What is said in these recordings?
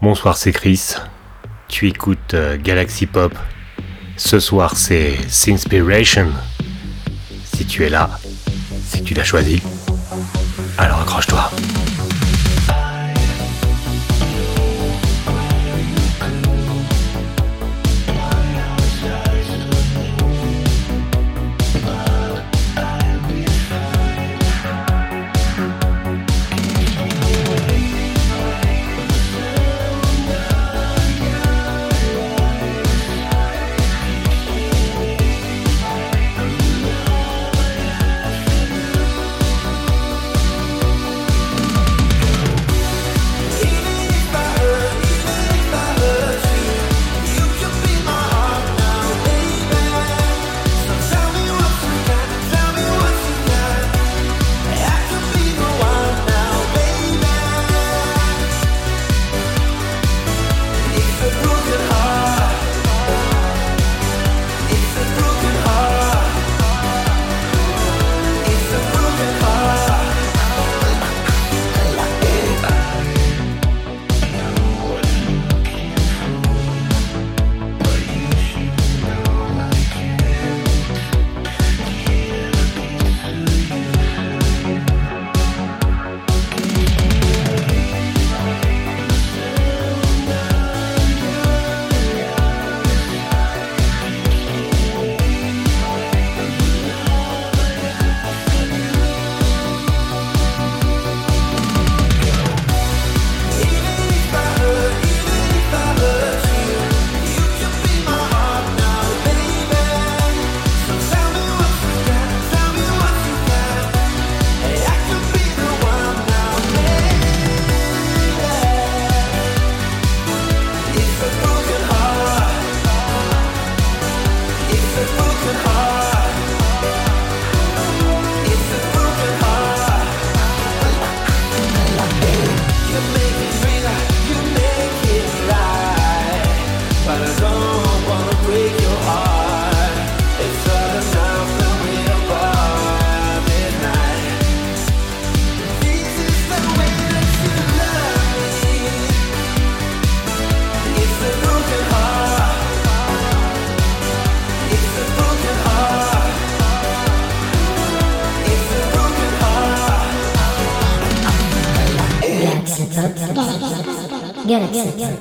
Bonsoir, c'est Chris. Tu écoutes euh, Galaxy Pop. Ce soir, c'est Sinspiration. Si tu es là, si tu l'as choisi, alors accroche-toi.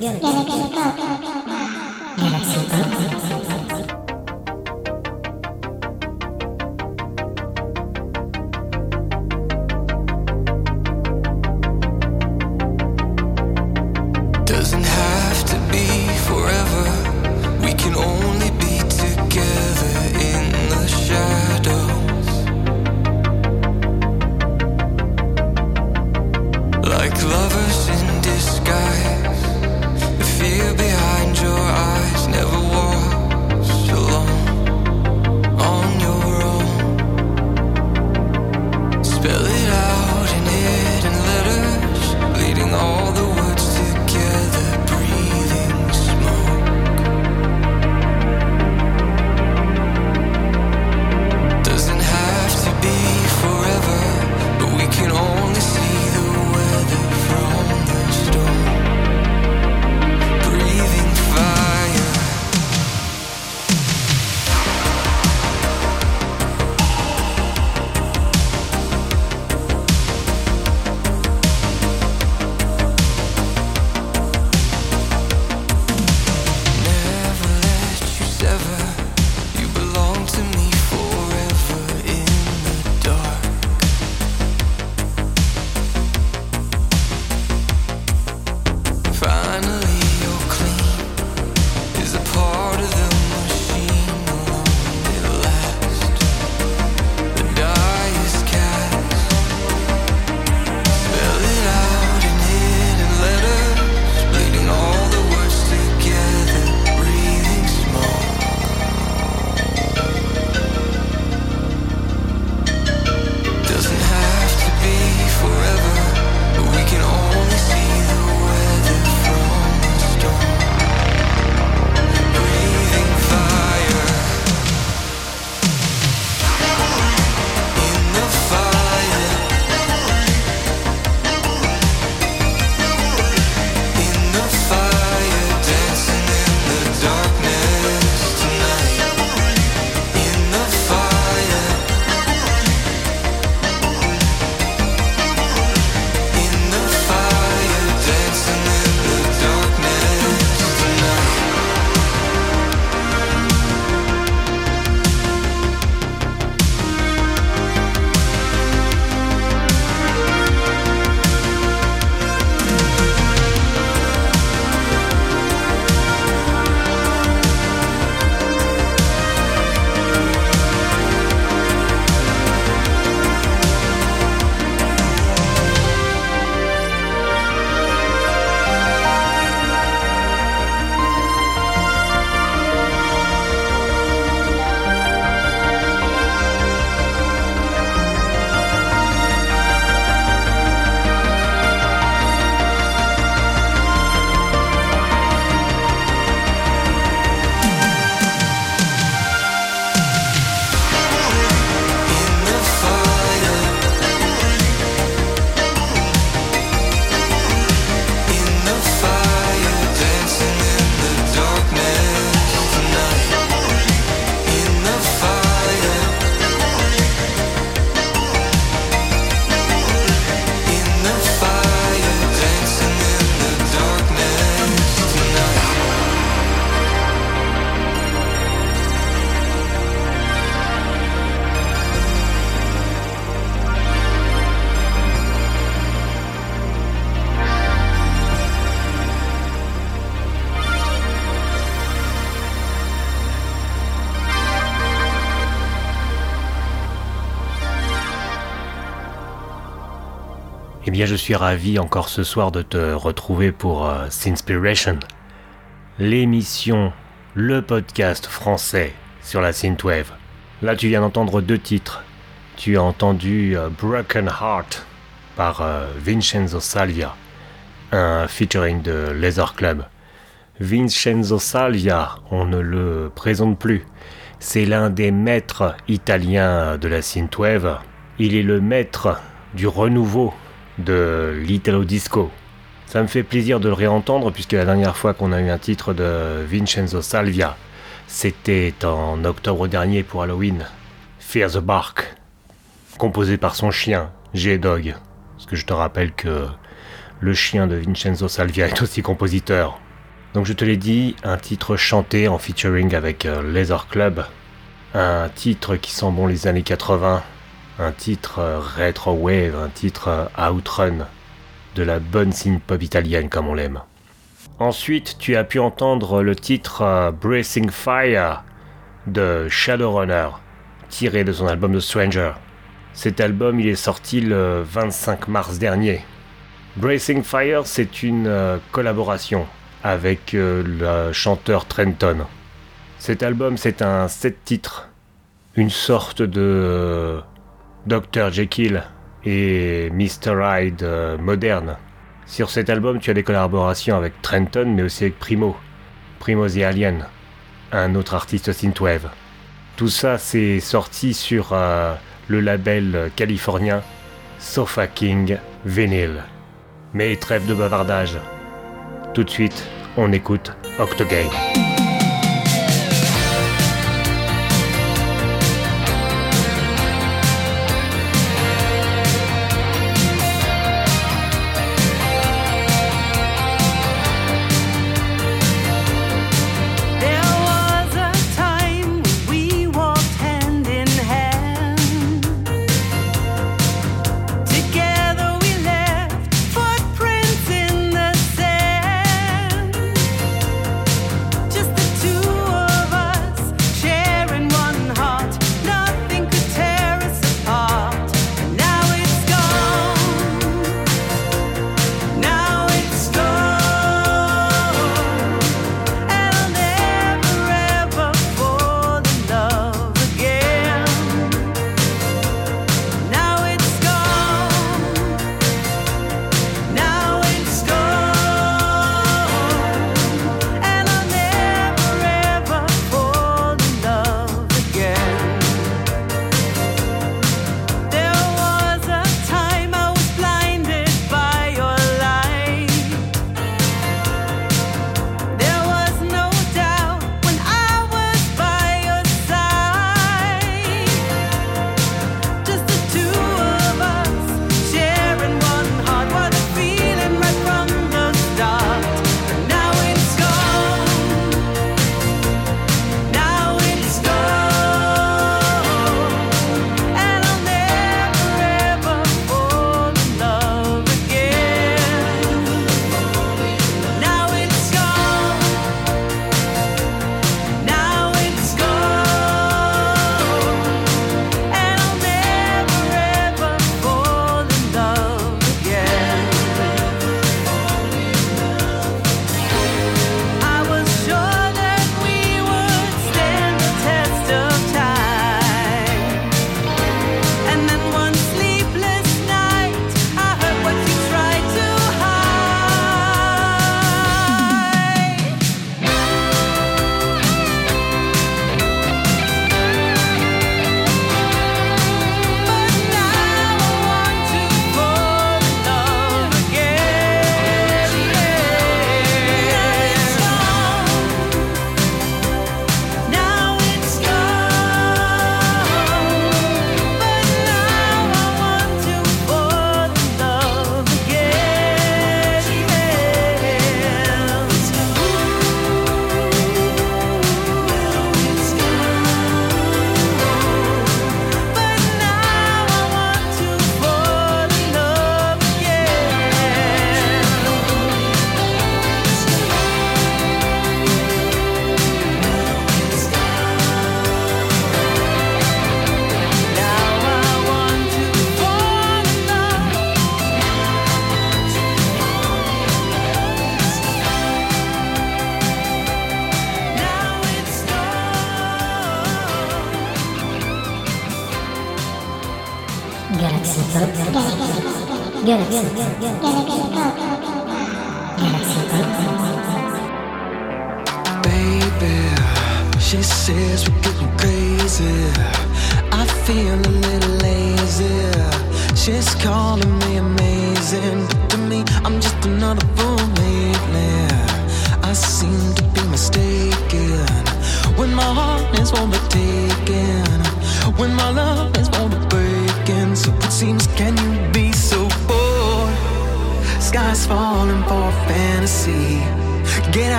Galaxy Up. Galaxy Up. finally bien, je suis ravi encore ce soir de te retrouver pour euh, Sinspiration, l'émission, le podcast français sur la synthwave. Là, tu viens d'entendre deux titres. Tu as entendu euh, Broken Heart par euh, Vincenzo Salvia, un featuring de Laser Club. Vincenzo Salvia, on ne le présente plus. C'est l'un des maîtres italiens de la synthwave. Il est le maître du renouveau de l'Italo Disco. Ça me fait plaisir de le réentendre puisque la dernière fois qu'on a eu un titre de Vincenzo Salvia, c'était en octobre dernier pour Halloween. Fear the Bark, composé par son chien, G-Dog. Parce que je te rappelle que le chien de Vincenzo Salvia est aussi compositeur. Donc je te l'ai dit, un titre chanté en featuring avec euh, Laser Club. Un titre qui sent bon les années 80, un titre euh, retro wave, un titre euh, outrun, de la bonne synth-pop italienne comme on l'aime. Ensuite, tu as pu entendre le titre euh, Bracing Fire de Shadowrunner, tiré de son album The Stranger. Cet album, il est sorti le 25 mars dernier. Bracing Fire, c'est une collaboration avec le chanteur Trenton. Cet album, c'est un sept titres, une sorte de Dr. Jekyll et Mr. Hyde euh, moderne. Sur cet album, tu as des collaborations avec Trenton, mais aussi avec Primo, Primo the Alien, un autre artiste synthwave. Tout ça, c'est sorti sur euh, le label californien Sofa King Vinyl. Mais trêve de bavardage. Tout de suite, on écoute Octogame.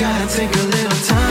Gotta take a little time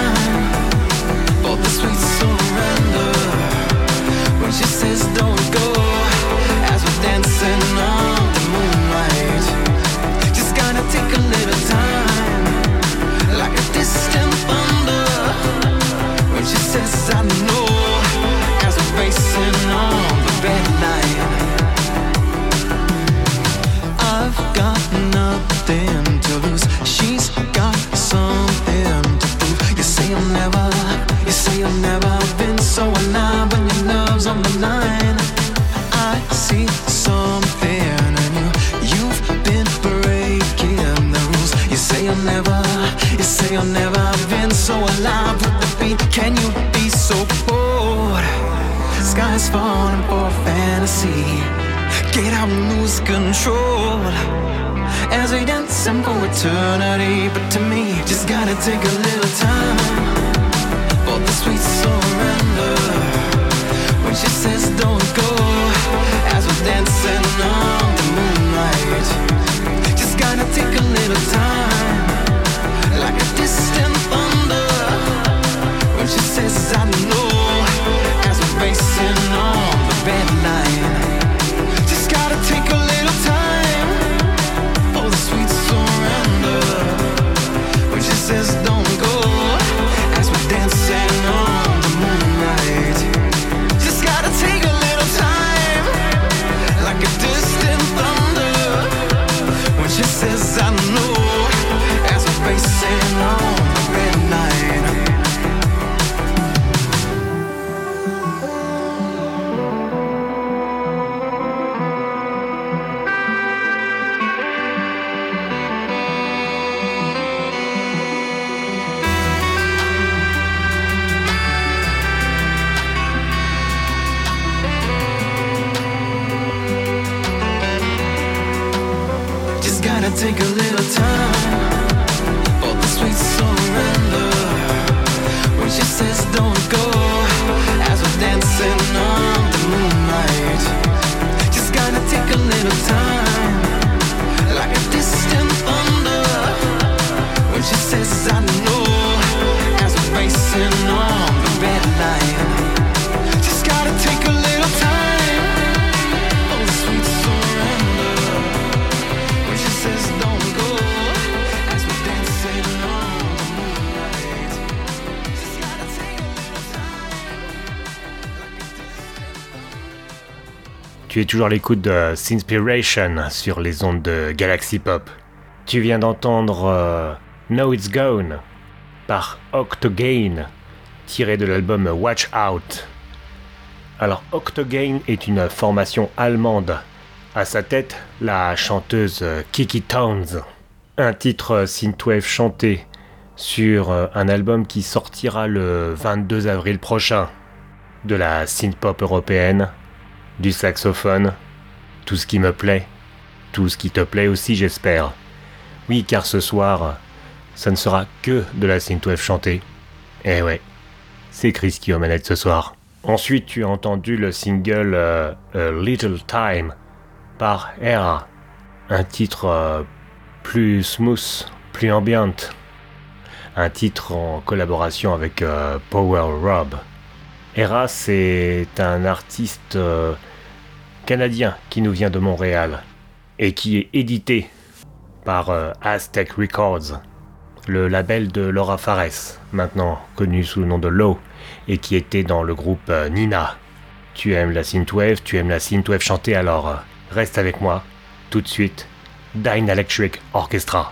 Sky's falling for fantasy. Get out and lose control as we dancing for eternity. But to me, just gotta take a little time for the sweet surrender. When she says don't go, as we're dancing on the moonlight, just gotta take a little time, like a distant thunder. Tu es toujours l'écoute de Sinspiration sur les ondes de Galaxy Pop. Tu viens d'entendre euh, Now It's Gone par Octogane, tiré de l'album Watch Out. Alors Octogane est une formation allemande. À sa tête, la chanteuse Kiki Towns. Un titre synthwave chanté sur euh, un album qui sortira le 22 avril prochain. De la synthpop européenne, du saxophone, tout ce qui me plaît, tout ce qui te plaît aussi j'espère. Oui car ce soir, ça ne sera que de la synthwave chantée. Eh ouais, c'est Chris qui aux manettes ce soir. Ensuite tu as entendu le single euh, A Little Time par Hera, un titre euh, plus smooth, plus ambient, un titre en collaboration avec euh, Power Rob. Hera, c'est un artiste euh, canadien qui nous vient de Montréal et qui est édité par euh, Aztec Records, le label de Laura Fares, maintenant connu sous le nom de Low, et qui était dans le groupe euh, Nina. Tu aimes la synthwave, tu aimes la synthwave chantée, alors reste avec moi, tout de suite, Dine Electric Orchestra.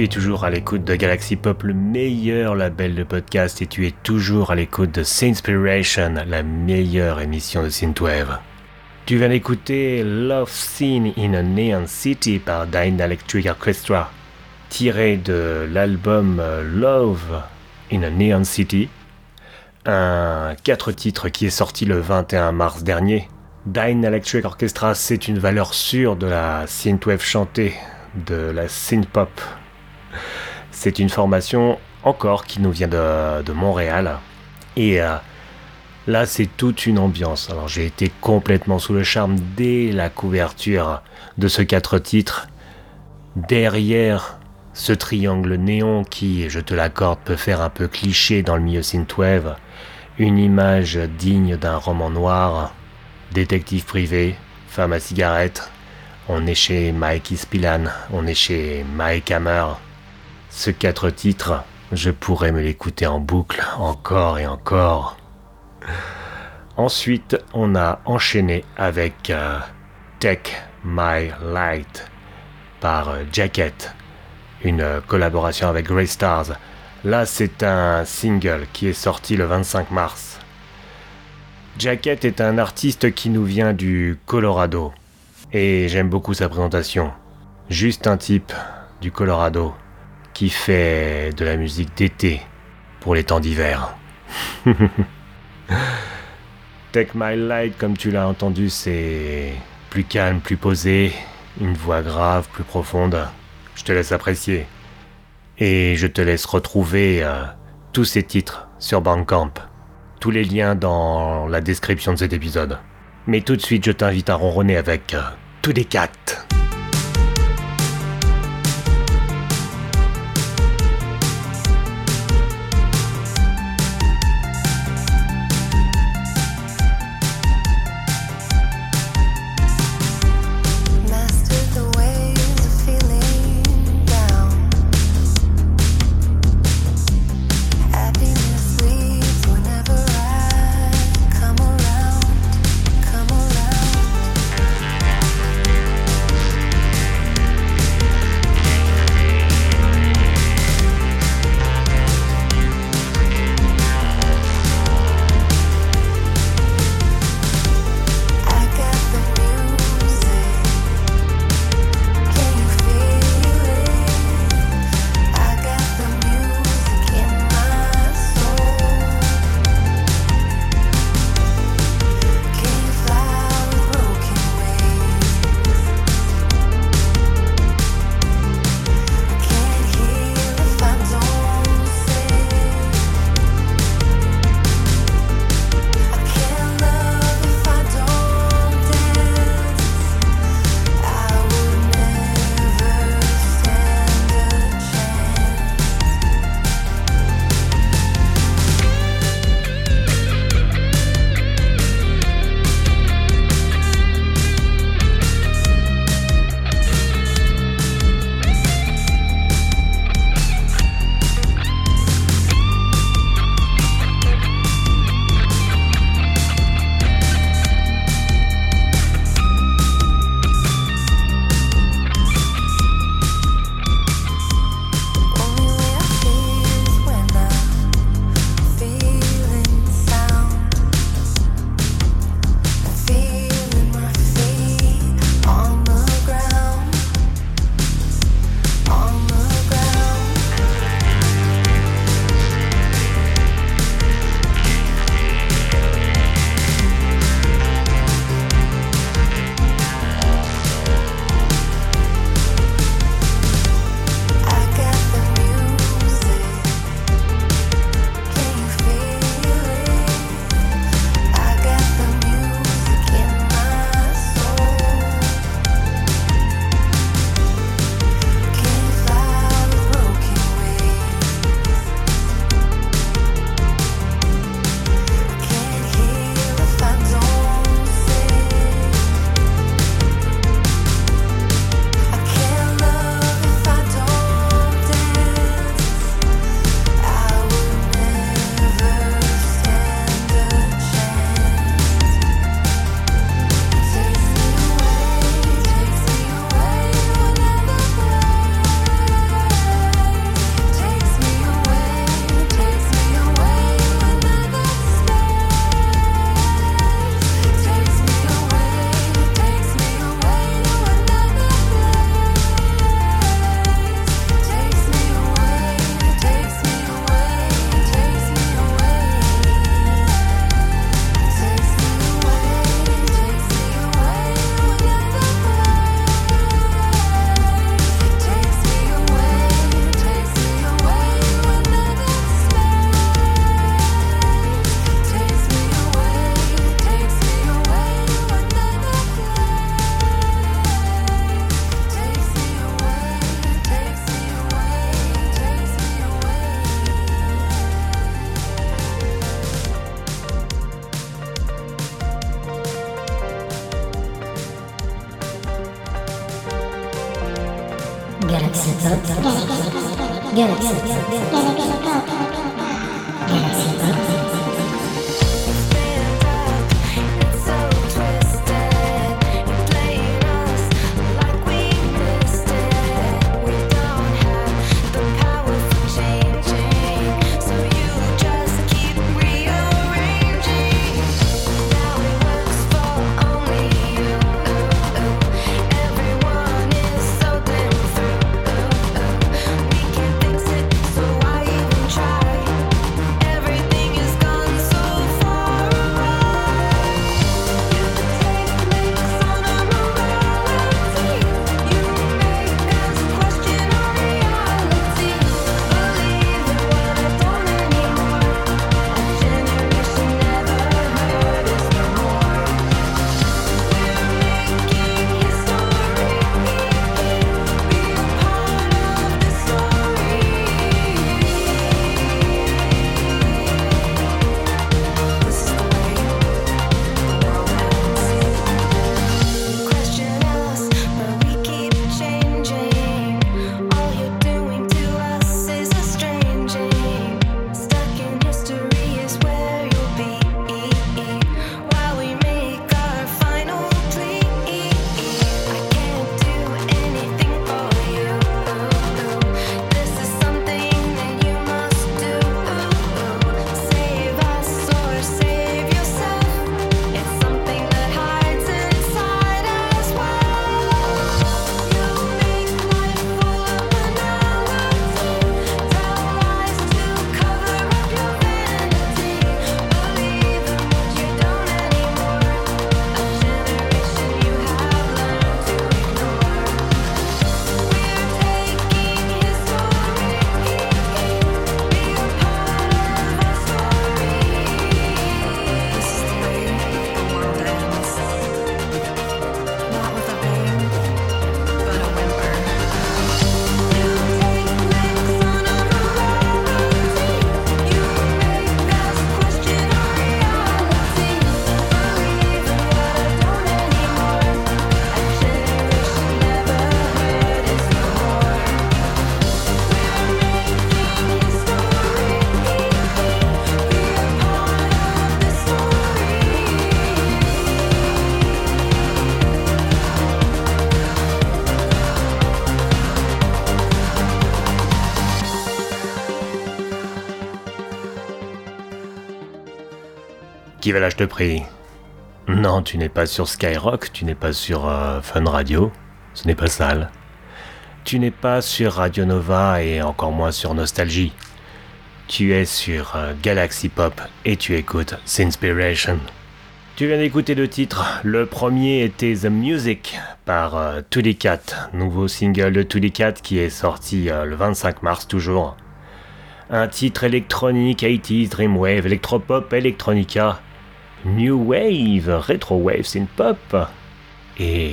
Tu es toujours à l'écoute de Galaxy Pop, le meilleur label de podcast, et tu es toujours à l'écoute de Sinspiration, la meilleure émission de Synthwave. Tu viens d'écouter Love Scene in a Neon City par Dyne Electric Orchestra, tiré de l'album Love in a Neon City, un quatre titres qui est sorti le 21 mars dernier. Dyne Electric Orchestra, c'est une valeur sûre de la synthwave chantée, de la synthpop. C'est une formation encore qui nous vient de, Montréal. Et euh, là, c'est toute une ambiance. Alors, j'ai été complètement sous le charme dès la couverture de ce quatre titres. Derrière ce triangle néon qui, je te l'accorde, peut faire un peu cliché dans le milieu synthwave, une image digne d'un roman noir, détective privé, femme à cigarette. On est chez Mike Ispilan, on est chez Mike Hammer. Ce quatre titres, je pourrais me l'écouter en boucle, encore et encore. Ensuite, on a enchaîné avec euh, Take My Light par euh, Jacket, une euh, collaboration avec Grey Stars. Là, c'est un single qui est sorti le 25 mars. Jacket est un artiste qui nous vient du Colorado. Et j'aime beaucoup sa présentation. Juste un type du Colorado qui fait de la musique d'été pour les temps d'hiver. Take My Light, comme tu l'as entendu, c'est plus calme, plus posé, une voix grave, plus profonde. Je te laisse apprécier. Et je te laisse retrouver euh, tous ces titres sur Bandcamp. Tous les liens dans la description de cet épisode. Mais tout de suite, je t'invite à ronronner avec euh, tous des cats. Je te prie Non, tu n'es pas sur Skyrock, tu n'es pas sur euh, Fun Radio, ce n'est pas sale. Tu n'es pas sur Radio Nova et encore moins sur Nostalgie. Tu es sur euh, Galaxy Pop et tu écoutes Sinspiration. Tu viens d'écouter deux titres. Le premier était The Music par euh, 2D Cat, nouveau single de 2D Cat qui est sorti euh, le 25 mars toujours. Un titre électronique 80s, Dreamwave, Electropop, Electronica, New Wave, Retro Wave, Synth Pop. Et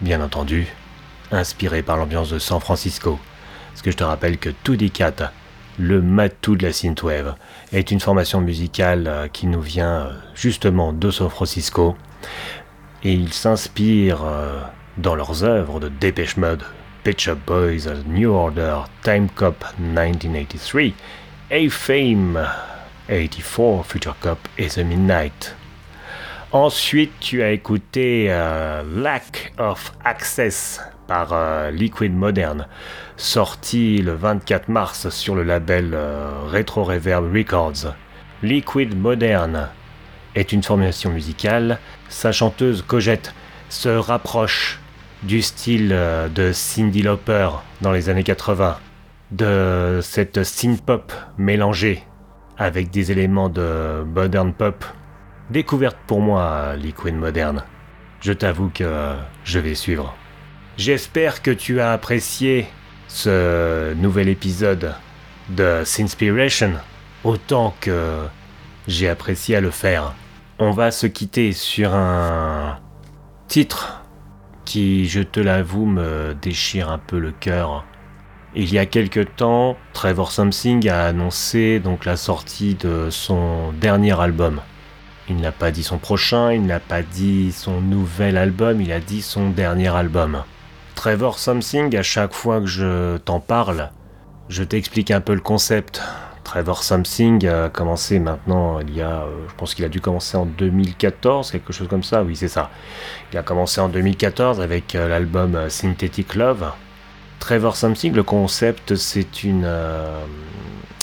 bien entendu, inspiré par l'ambiance de San Francisco. Parce que je te rappelle que 2D Cat, le matou de la synthwave, est une formation musicale euh, qui nous vient euh, justement de San Francisco. Et ils s'inspirent euh, dans leurs œuvres de Depeche Mode, Pet Up Boys, New Order, Time Cop 1983, A-Fame 84, Future Cop et The Midnight. Ensuite, tu as écouté euh, Lack of Access par euh, Liquid Modern, sorti le 24 mars sur le label euh, Retro Reverb Records. Liquid Modern est une formation musicale. Sa chanteuse Cogette se rapproche du style de Cyndi Lauper dans les années 80, de cette synth pop mélangée avec des éléments de modern pop Découverte pour moi, Liquid Moderne. Je t'avoue que je vais suivre. J'espère que tu as apprécié ce nouvel épisode de Sinspiration autant que j'ai apprécié à le faire. On va se quitter sur un titre qui, je te l'avoue, me déchire un peu le cœur. Il y a quelque temps, Trevor Something a annoncé donc la sortie de son dernier album. Il n'a pas dit son prochain, il n'a pas dit son nouvel album, il a dit son dernier album. Trevor Something, à chaque fois que je t'en parle, je t'explique un peu le concept. Trevor Something a commencé maintenant, il y a, euh, je pense qu'il a dû commencer en 2014, quelque chose comme ça, oui c'est ça. Il a commencé en 2014 avec euh, l'album euh, Synthetic Love. Trevor Something, le concept, c'est une,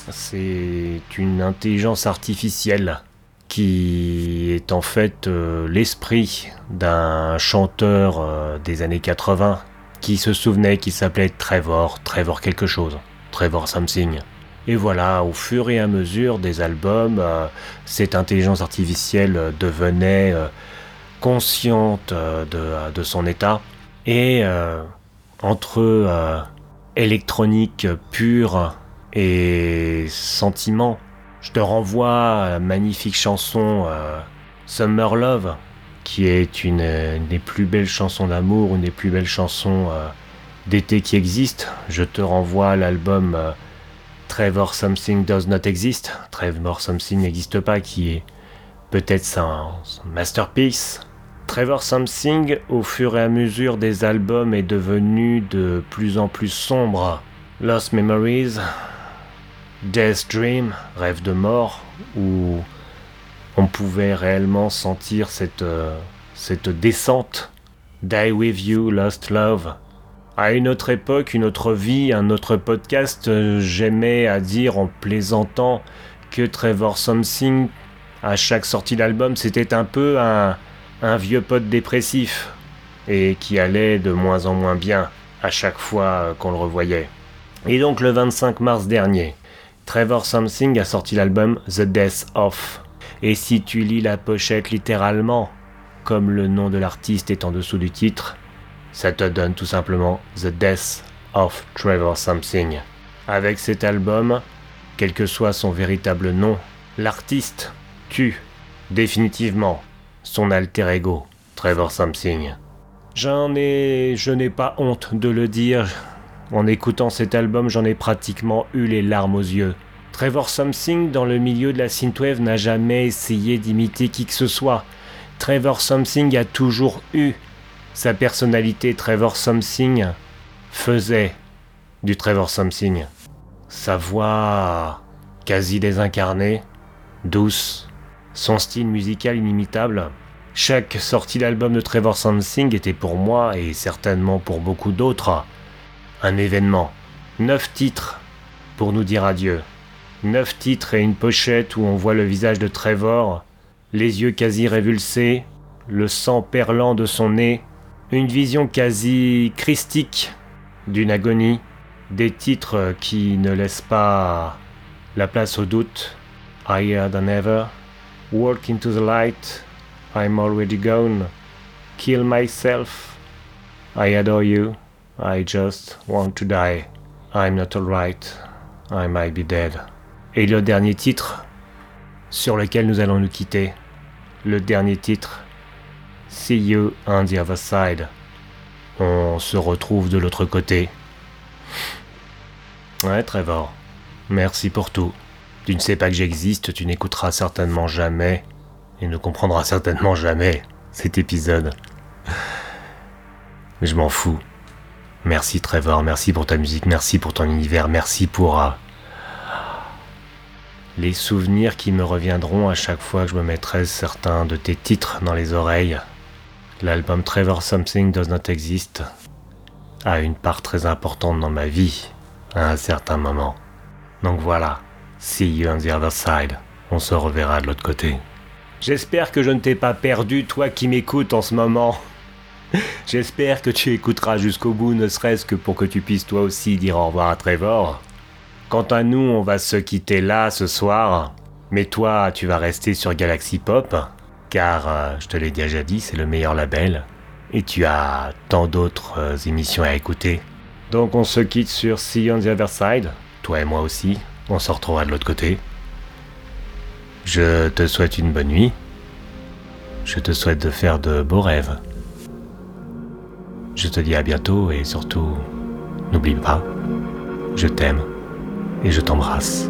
c'est une intelligence artificielle qui est en fait euh, l'esprit d'un chanteur euh, des années 80 qui se souvenait qu'il s'appelait Trevor, Trevor quelque chose, Trevor Something. Et voilà, au fur et à mesure des albums, euh, cette intelligence artificielle devenait consciente de, de son état et entre électronique pure et sentiment, je te renvoie à la magnifique chanson euh, Summer Love, qui est une, euh, une des plus belles chansons d'amour, une des plus belles chansons euh, d'été qui existent. Je te renvoie à l'album Trevor Something Does Not Exist. Trevor Something n'existe pas, qui est peut-être son masterpiece. Trevor Something, au fur et à mesure des albums, est devenu de plus en plus sombre. Lost Memories, Death Dream, Rêve de mort, où on pouvait réellement sentir cette, euh, cette descente. Die With You, Lost Love. À une autre époque, une autre vie, un autre podcast, euh, j'aimais à dire en plaisantant que Trevor Something, à chaque sortie d'album, c'était un peu un, un vieux pote dépressif et qui allait de moins en moins bien à chaque fois euh, qu'on le revoyait. Et donc le 25 mars dernier, Trevor Something a sorti l'album The Death Of. Et si tu lis la pochette littéralement, comme le nom de l'artiste est en dessous du titre, ça te donne tout simplement The Death of Trevor Something. Avec cet album, quel que soit son véritable nom, l'artiste tue définitivement son alter ego, Trevor Something. J'en ai. je n'ai pas honte de le dire. En écoutant cet album, j'en ai pratiquement eu les larmes aux yeux. Trevor Something, dans le milieu de la synthwave, n'a jamais essayé d'imiter qui que ce soit. Trevor Something a toujours eu sa personnalité. Trevor Something faisait du Trevor Something. Sa voix quasi désincarnée, douce, son style musical inimitable. Chaque sortie d'album de Trevor Something était pour moi, et certainement pour beaucoup d'autres, un événement. Neuf titres pour nous dire adieu. Neuf titres et une pochette où on voit le visage de Trevor, les yeux quasi révulsés, le sang perlant de son nez, une vision quasi christique d'une agonie, des titres qui ne laissent pas la place au doute. Higher than ever, Walk into the light, I'm already gone, Kill myself, I adore you, I just want to die, I'm not alright, I might be dead. Et le dernier titre sur lequel nous allons nous quitter, le dernier titre, See you on the other side. On se retrouve de l'autre côté. Ouais, Trevor. Merci pour tout. Tu ne sais pas que j'existe, tu n'écouteras certainement jamais et ne comprendras certainement jamais cet épisode. Mais je m'en fous. Merci Trevor, merci pour ta musique, merci pour ton univers, merci pour euh, les souvenirs qui me reviendront à chaque fois que je me mettrai certains de tes titres dans les oreilles. L'album Trevor Something Does Not Exist a une part très importante dans ma vie à un certain moment. Donc voilà, see you on the other side. On se reverra de l'autre côté. J'espère que je ne t'ai pas perdu, toi qui m'écoutes en ce moment. J'espère que tu écouteras jusqu'au bout, ne serait-ce que pour que tu puisses toi aussi dire au revoir à Trevor. Quant à nous, on va se quitter là ce soir. Mais toi, tu vas rester sur Galaxy Pop, car euh, je te l'ai déjà dit, c'est le meilleur label. Et tu as tant d'autres euh, émissions à écouter. Donc on se quitte sur See on the Other Side, toi et moi aussi. On se retrouvera de l'autre côté. Je te souhaite une bonne nuit. Je te souhaite de faire de beaux rêves. Je te dis à bientôt et surtout, n'oublie pas, je t'aime et je t'embrasse.